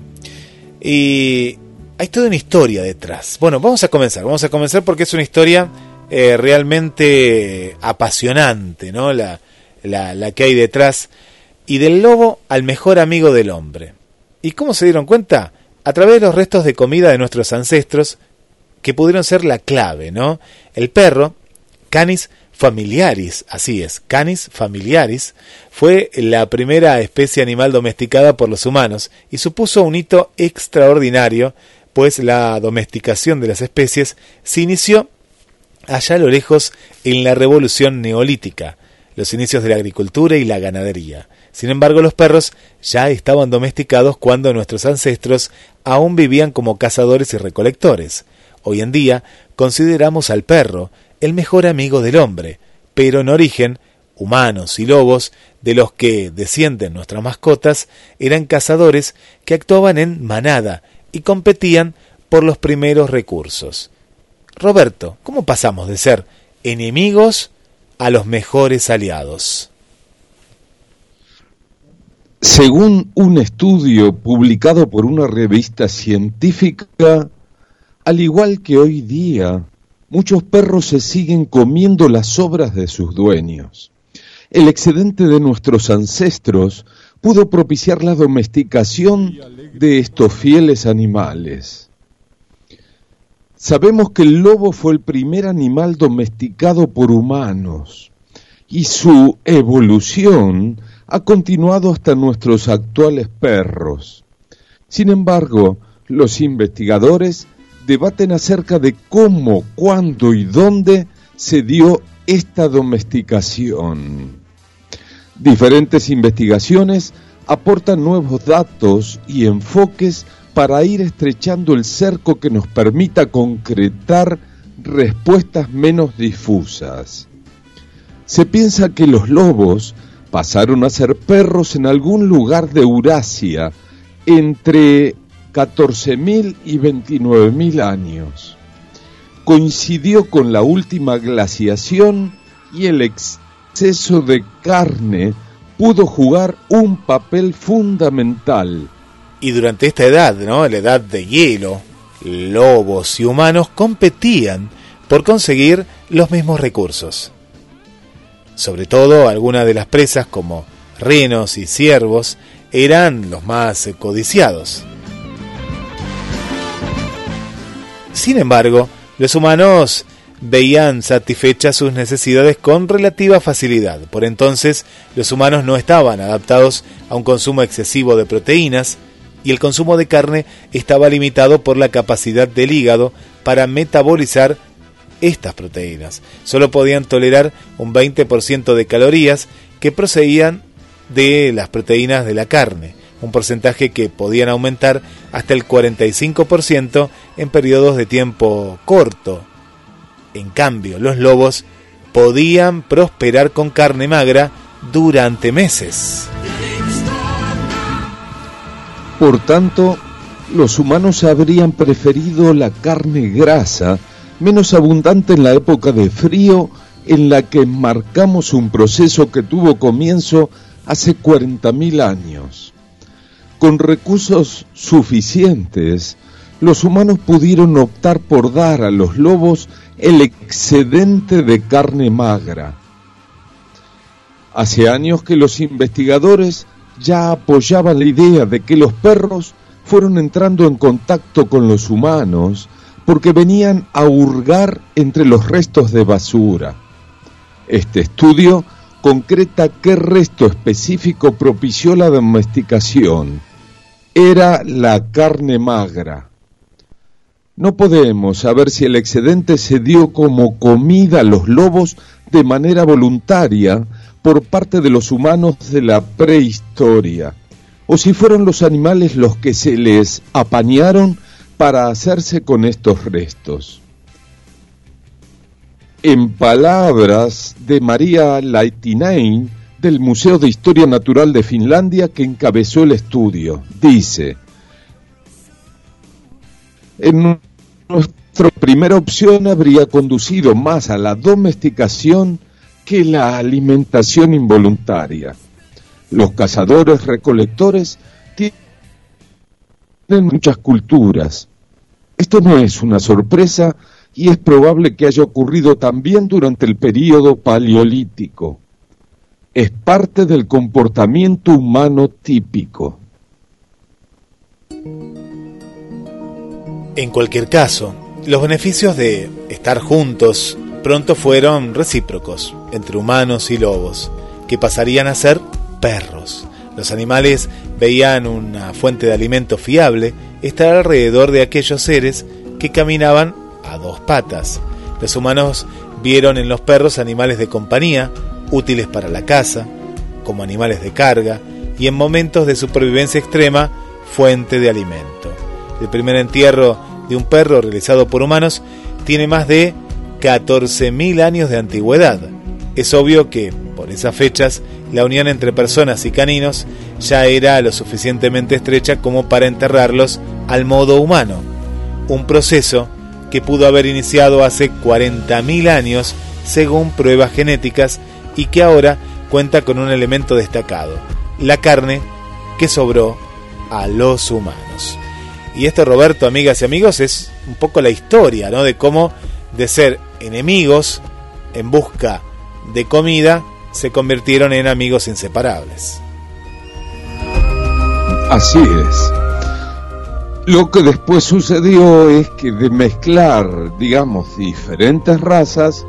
Y hay toda una historia detrás. Bueno, vamos a comenzar. Vamos a comenzar porque es una historia eh, realmente apasionante, ¿no? La, la, que hay detrás. Y del lobo al mejor amigo del hombre. ¿Y cómo se dieron cuenta? A través de los restos de comida de nuestros ancestros, que pudieron ser la clave, ¿no? El perro, Canis familiaris, así es, Canis familiaris, fue la primera especie animal domesticada por los humanos y supuso un hito extraordinario, pues la domesticación de las especies se inició allá a lo lejos en la revolución neolítica, los inicios de la agricultura y la ganadería. Sin embargo, los perros ya estaban domesticados cuando nuestros ancestros aún vivían como cazadores y recolectores. Hoy en día consideramos al perro el mejor amigo del hombre, pero en origen, humanos y lobos, de los que descienden nuestras mascotas, eran cazadores que actuaban en manada y competían por los primeros recursos. Roberto, ¿cómo pasamos de ser enemigos a los mejores aliados? Según un estudio publicado por una revista científica, al igual que hoy día, muchos perros se siguen comiendo las obras de sus dueños. El excedente de nuestros ancestros pudo propiciar la domesticación de estos fieles animales. Sabemos que el lobo fue el primer animal domesticado por humanos y su evolución ha continuado hasta nuestros actuales perros. Sin embargo, los investigadores debaten acerca de cómo, cuándo y dónde se dio esta domesticación. Diferentes investigaciones aportan nuevos datos y enfoques para ir estrechando el cerco que nos permita concretar respuestas menos difusas. Se piensa que los lobos pasaron a ser perros en algún lugar de Eurasia entre 14.000 y 29.000 años. Coincidió con la última glaciación y el exceso de carne pudo jugar un papel fundamental. Y durante esta edad, ¿no? La edad de hielo, lobos y humanos competían por conseguir los mismos recursos. Sobre todo algunas de las presas como renos y ciervos eran los más codiciados. Sin embargo, los humanos veían satisfechas sus necesidades con relativa facilidad. Por entonces, los humanos no estaban adaptados a un consumo excesivo de proteínas y el consumo de carne estaba limitado por la capacidad del hígado para metabolizar estas proteínas. Solo podían tolerar un 20% de calorías que procedían de las proteínas de la carne, un porcentaje que podían aumentar hasta el 45% en periodos de tiempo corto. En cambio, los lobos podían prosperar con carne magra durante meses. Por tanto, los humanos habrían preferido la carne grasa, menos abundante en la época de frío, en la que marcamos un proceso que tuvo comienzo hace 40.000 años. Con recursos suficientes, los humanos pudieron optar por dar a los lobos el excedente de carne magra. Hace años que los investigadores ya apoyaban la idea de que los perros fueron entrando en contacto con los humanos porque venían a hurgar entre los restos de basura. Este estudio concreta qué resto específico propició la domesticación. Era la carne magra. No podemos saber si el excedente se dio como comida a los lobos de manera voluntaria por parte de los humanos de la prehistoria, o si fueron los animales los que se les apañaron para hacerse con estos restos. En palabras de María Laitinain del Museo de Historia Natural de Finlandia que encabezó el estudio, dice, en nuestra primera opción habría conducido más a la domesticación que la alimentación involuntaria. Los cazadores recolectores tienen muchas culturas. Esto no es una sorpresa y es probable que haya ocurrido también durante el período paleolítico. Es parte del comportamiento humano típico. En cualquier caso, los beneficios de estar juntos pronto fueron recíprocos entre humanos y lobos, que pasarían a ser perros. Los animales veían una fuente de alimento fiable estar alrededor de aquellos seres que caminaban a dos patas. Los humanos vieron en los perros animales de compañía, útiles para la caza, como animales de carga, y en momentos de supervivencia extrema, fuente de alimento. El primer entierro de un perro realizado por humanos tiene más de 14.000 años de antigüedad. Es obvio que, por esas fechas, la unión entre personas y caninos ya era lo suficientemente estrecha como para enterrarlos al modo humano, un proceso que pudo haber iniciado hace 40.000 años según pruebas genéticas y que ahora cuenta con un elemento destacado, la carne que sobró a los humanos. Y esto, Roberto, amigas y amigos, es un poco la historia, ¿no? De cómo de ser enemigos en busca de comida se convirtieron en amigos inseparables. Así es. Lo que después sucedió es que de mezclar, digamos, diferentes razas,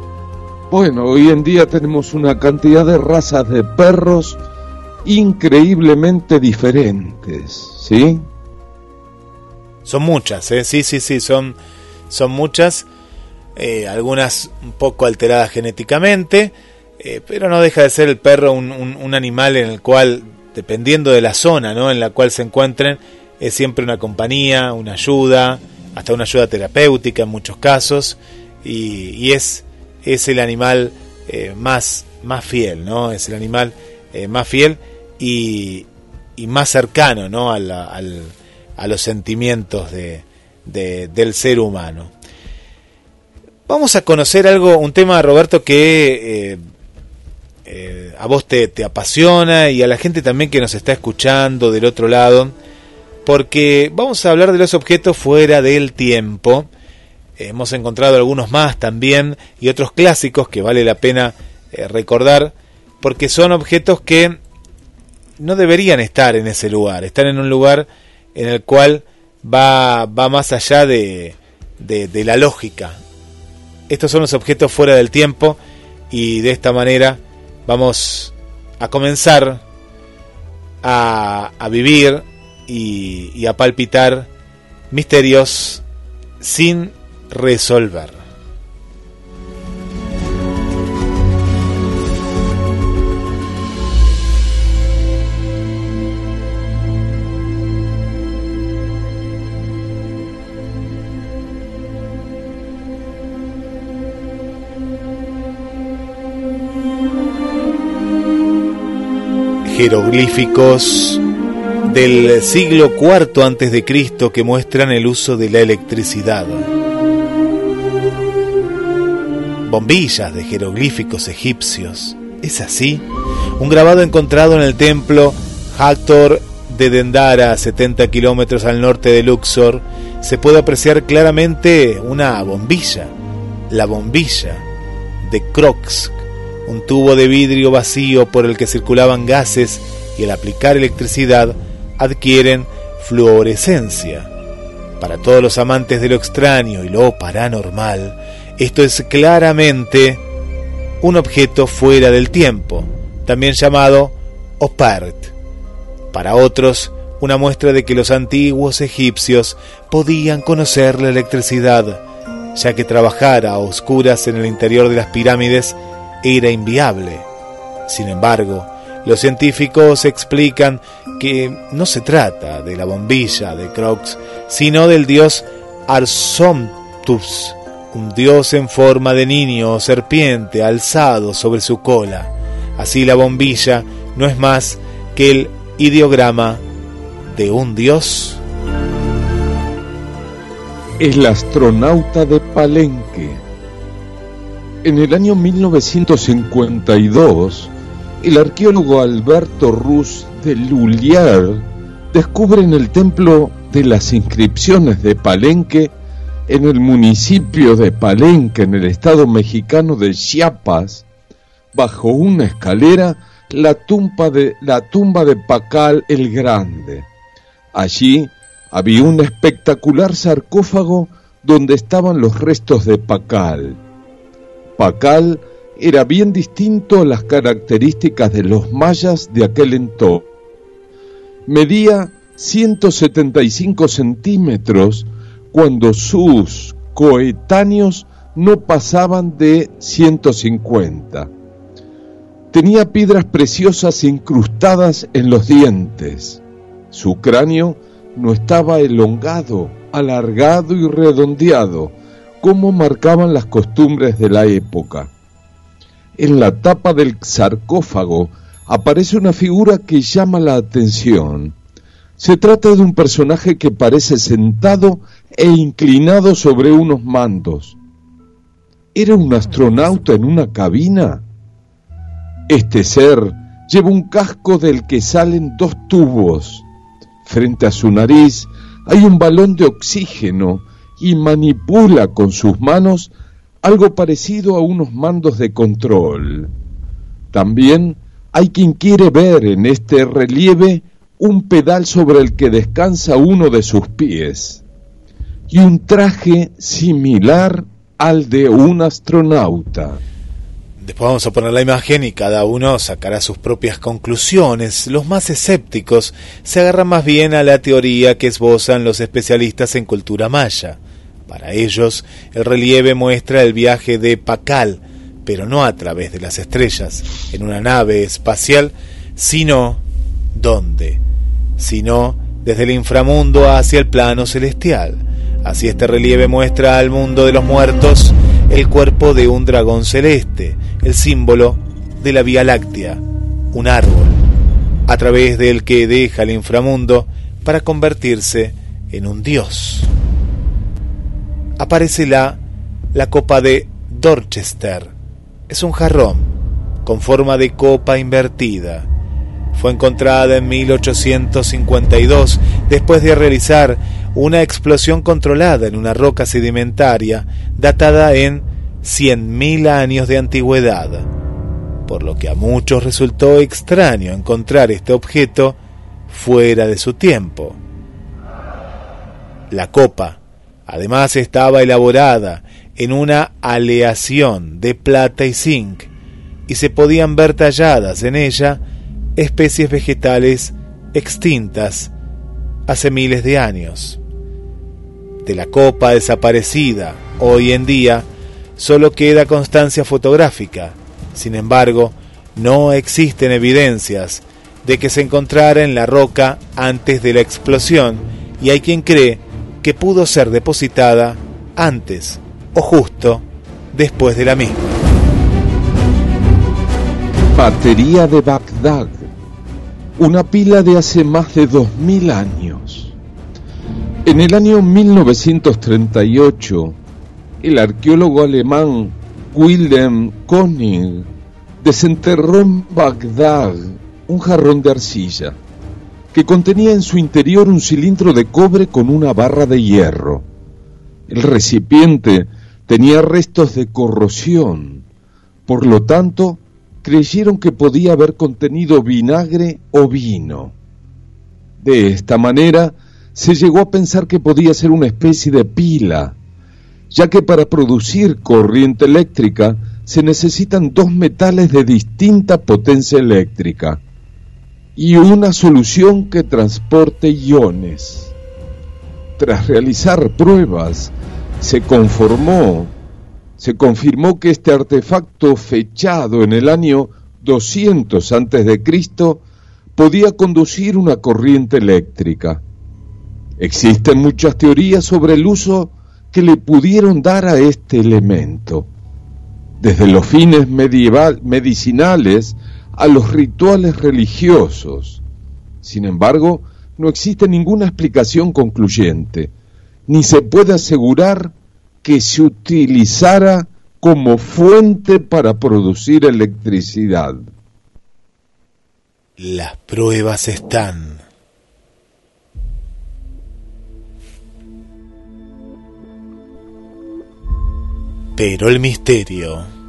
bueno, hoy en día tenemos una cantidad de razas de perros increíblemente diferentes, ¿sí? Son muchas, ¿eh? sí, sí, sí, son, son muchas, eh, algunas un poco alteradas genéticamente, eh, pero no deja de ser el perro un, un, animal en el cual, dependiendo de la zona ¿no? en la cual se encuentren, es siempre una compañía, una ayuda, hasta una ayuda terapéutica en muchos casos, y, y es, es el animal eh, más, más fiel, ¿no? Es el animal más fiel y, y, más cercano, ¿no? al, al a los sentimientos de, del ser humano. Vamos a conocer algo, un tema, Roberto, que eh, eh, a vos te, te, apasiona y a la gente también que nos está escuchando del otro lado, porque vamos a hablar de los objetos fuera del tiempo. hemos encontrado algunos más también y otros clásicos que vale la pena eh, recordar, porque son objetos que no deberían estar en ese lugar, están en un lugar en el cual va, va más allá de, de, la lógica. Estos son los objetos fuera del tiempo y de esta manera vamos a comenzar a, a vivir y, y a palpitar misterios sin resolver. Jeroglíficos del siglo IV antes de Cristo que muestran el uso de la electricidad. Bombillas de jeroglíficos egipcios. ¿Es así? Un grabado encontrado en el templo Hactor de Dendara, a 70 kilómetros al norte de Luxor, se puede apreciar claramente una bombilla, la bombilla de Crox, un tubo de vidrio vacío por el que circulaban gases y al aplicar electricidad adquieren fluorescencia. Para todos los amantes de lo extraño y lo paranormal, esto es claramente un objeto fuera del tiempo, también llamado opart. Para otros, una muestra de que los antiguos egipcios podían conocer la electricidad, ya que trabajar a oscuras en el interior de las pirámides era inviable. Sin embargo, los científicos explican que no se trata de la bombilla de Crox, sino del dios Arsomtus, un dios en forma de niño o serpiente alzado sobre su cola. Así la bombilla no es más que el ideograma de un dios. El astronauta de Palenque en el año 1952, el arqueólogo Alberto Ruz de Lullier descubre en el templo de las inscripciones de Palenque, en el municipio de Palenque, en el estado mexicano de Chiapas, bajo una escalera, la tumba de, la tumba de Pacal el Grande. Allí había un espectacular sarcófago donde estaban los restos de Pacal Pacal era bien distinto a las características de los mayas de aquel entorno. Medía 175 centímetros cuando sus coetáneos no pasaban de 150. Tenía piedras preciosas incrustadas en los dientes. Su cráneo no estaba elongado, alargado y redondeado, como marcaban las costumbres de la época. En la tapa del sarcófago aparece una figura que llama la atención. Se trata de un personaje que parece sentado e inclinado sobre unos mandos. ¿Era un astronauta en una cabina? Este ser lleva un casco del que salen dos tubos. Frente a su nariz hay un balón de oxígeno y manipula con sus manos algo parecido a unos mandos de control. También hay quien quiere ver en este relieve un pedal sobre el que descansa uno de sus pies y un traje similar al de un astronauta. Después vamos a poner la imagen y cada uno sacará sus propias conclusiones. Los más escépticos se agarran más bien a la teoría que esbozan los especialistas en cultura maya. Para ellos, el relieve muestra el viaje de Pacal, pero no a través de las estrellas, en una nave espacial, sino ¿dónde? Sino desde el inframundo hacia el plano celestial. Así este relieve muestra al mundo de los muertos el cuerpo de un dragón celeste, el símbolo de la Vía Láctea, un árbol, a través del que deja el inframundo para convertirse en un dios. Aparece la, la copa de Dorchester. Es un jarrón con forma de copa invertida. Fue encontrada en 1852 después de realizar una explosión controlada en una roca sedimentaria datada en 100.000 años de antigüedad, por lo que a muchos resultó extraño encontrar este objeto fuera de su tiempo. La copa, además, estaba elaborada en una aleación de plata y zinc, y se podían ver talladas en ella especies vegetales extintas hace miles de años de la copa desaparecida hoy en día solo queda constancia fotográfica. Sin embargo, no existen evidencias de que se encontrara en la roca antes de la explosión y hay quien cree que pudo ser depositada antes o justo después de la misma. Batería de Bagdad, una pila de hace más de 2000 años. En el año 1938, el arqueólogo alemán Wilhelm Koenig desenterró en Bagdad un jarrón de arcilla que contenía en su interior un cilindro de cobre con una barra de hierro. El recipiente tenía restos de corrosión, por lo tanto, creyeron que podía haber contenido vinagre o vino. De esta manera, se llegó a pensar que podía ser una especie de pila, ya que para producir corriente eléctrica se necesitan dos metales de distinta potencia eléctrica y una solución que transporte iones. Tras realizar pruebas, se conformó, se confirmó que este artefacto fechado en el año 200 a.C. podía conducir una corriente eléctrica. Existen muchas teorías sobre el uso que le pudieron dar a este elemento, desde los fines medieval, medicinales a los rituales religiosos. Sin embargo, no existe ninguna explicación concluyente, ni se puede asegurar que se utilizara como fuente para producir electricidad. Las pruebas están Pero el misterio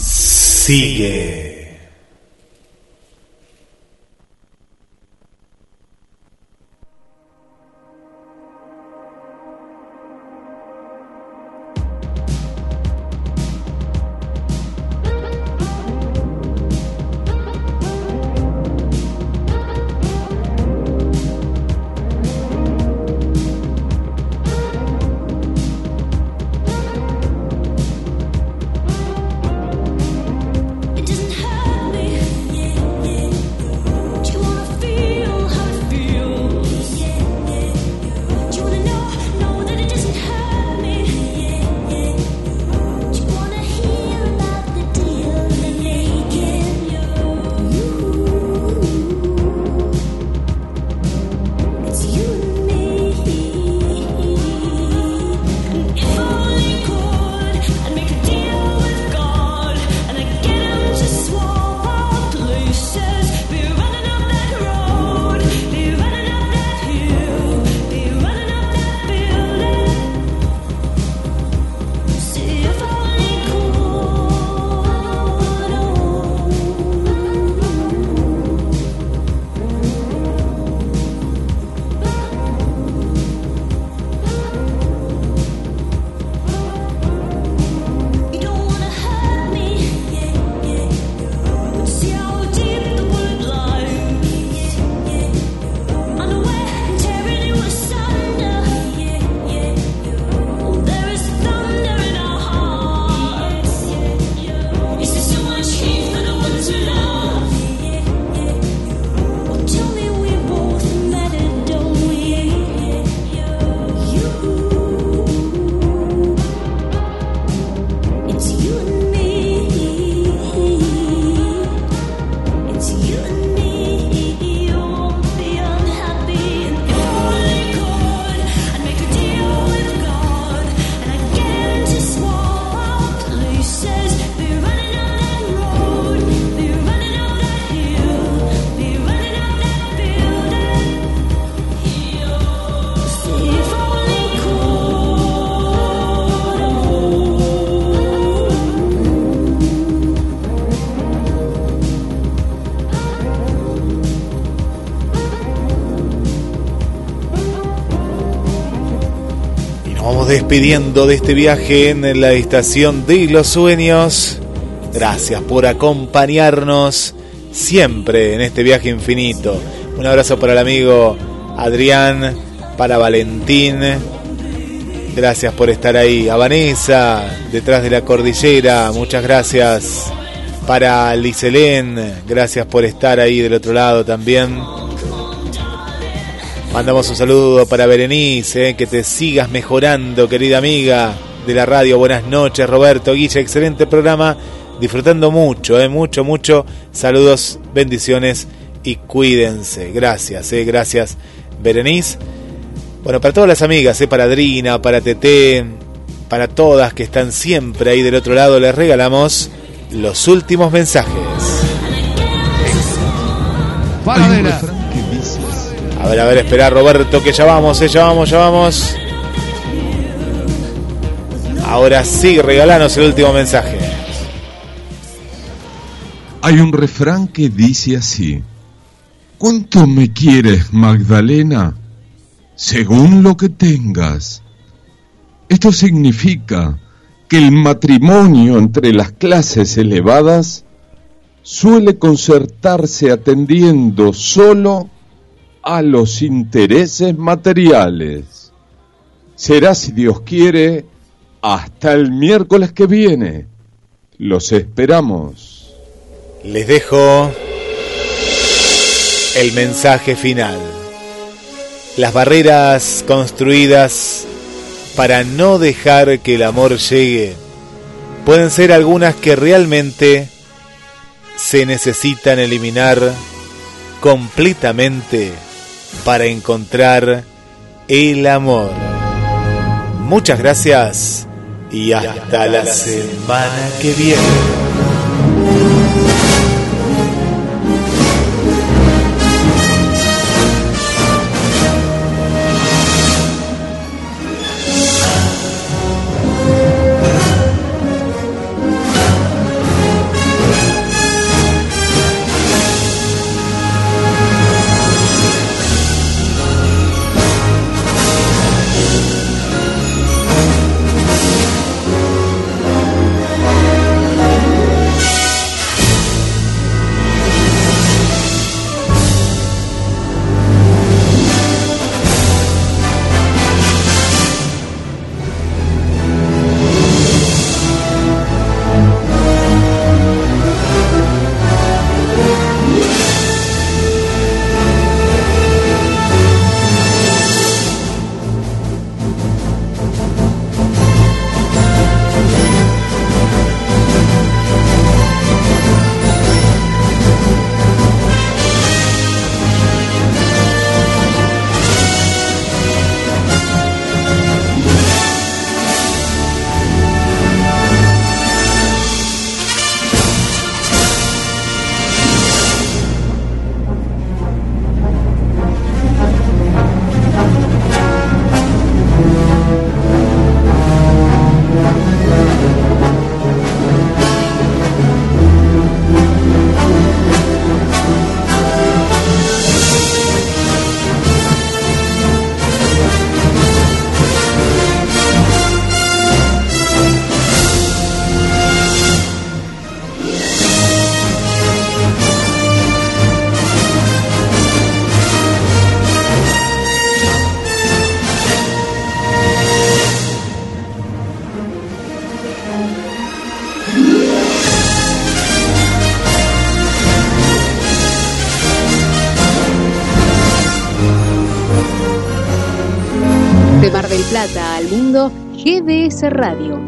sigue. Despidiendo de este viaje en la estación de los sueños. Gracias por acompañarnos siempre en este viaje infinito. Un abrazo para el amigo Adrián, para Valentín. Gracias por estar ahí. A Vanessa, detrás de la cordillera, muchas gracias. Para Liselén, gracias por estar ahí del otro lado también. Mandamos un saludo para Berenice, que te sigas mejorando, querida amiga de la radio. Buenas noches, Roberto Guilla, excelente programa. Disfrutando mucho, eh, mucho, mucho. Saludos, bendiciones y cuídense. Gracias, eh, gracias, Berenice. Bueno, para todas las amigas, eh, para Adrina, para Tete, para todas que están siempre ahí del otro lado, les regalamos los últimos mensajes. A ver, a ver, espera Roberto, que ya vamos, eh, ya vamos, ya vamos. Ahora sí, regalanos el último mensaje. Hay un refrán que dice así. ¿Cuánto me quieres, Magdalena? Según lo que tengas. Esto significa que el matrimonio entre las clases elevadas suele concertarse atendiendo solo a los intereses materiales. Será, si Dios quiere, hasta el miércoles que viene. Los esperamos. Les dejo el mensaje final. Las barreras construidas para no dejar que el amor llegue pueden ser algunas que realmente se necesitan eliminar completamente para encontrar el amor. Muchas gracias y hasta la semana que viene.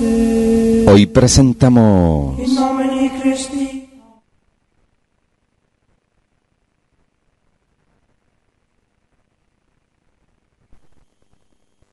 Hoy presentamos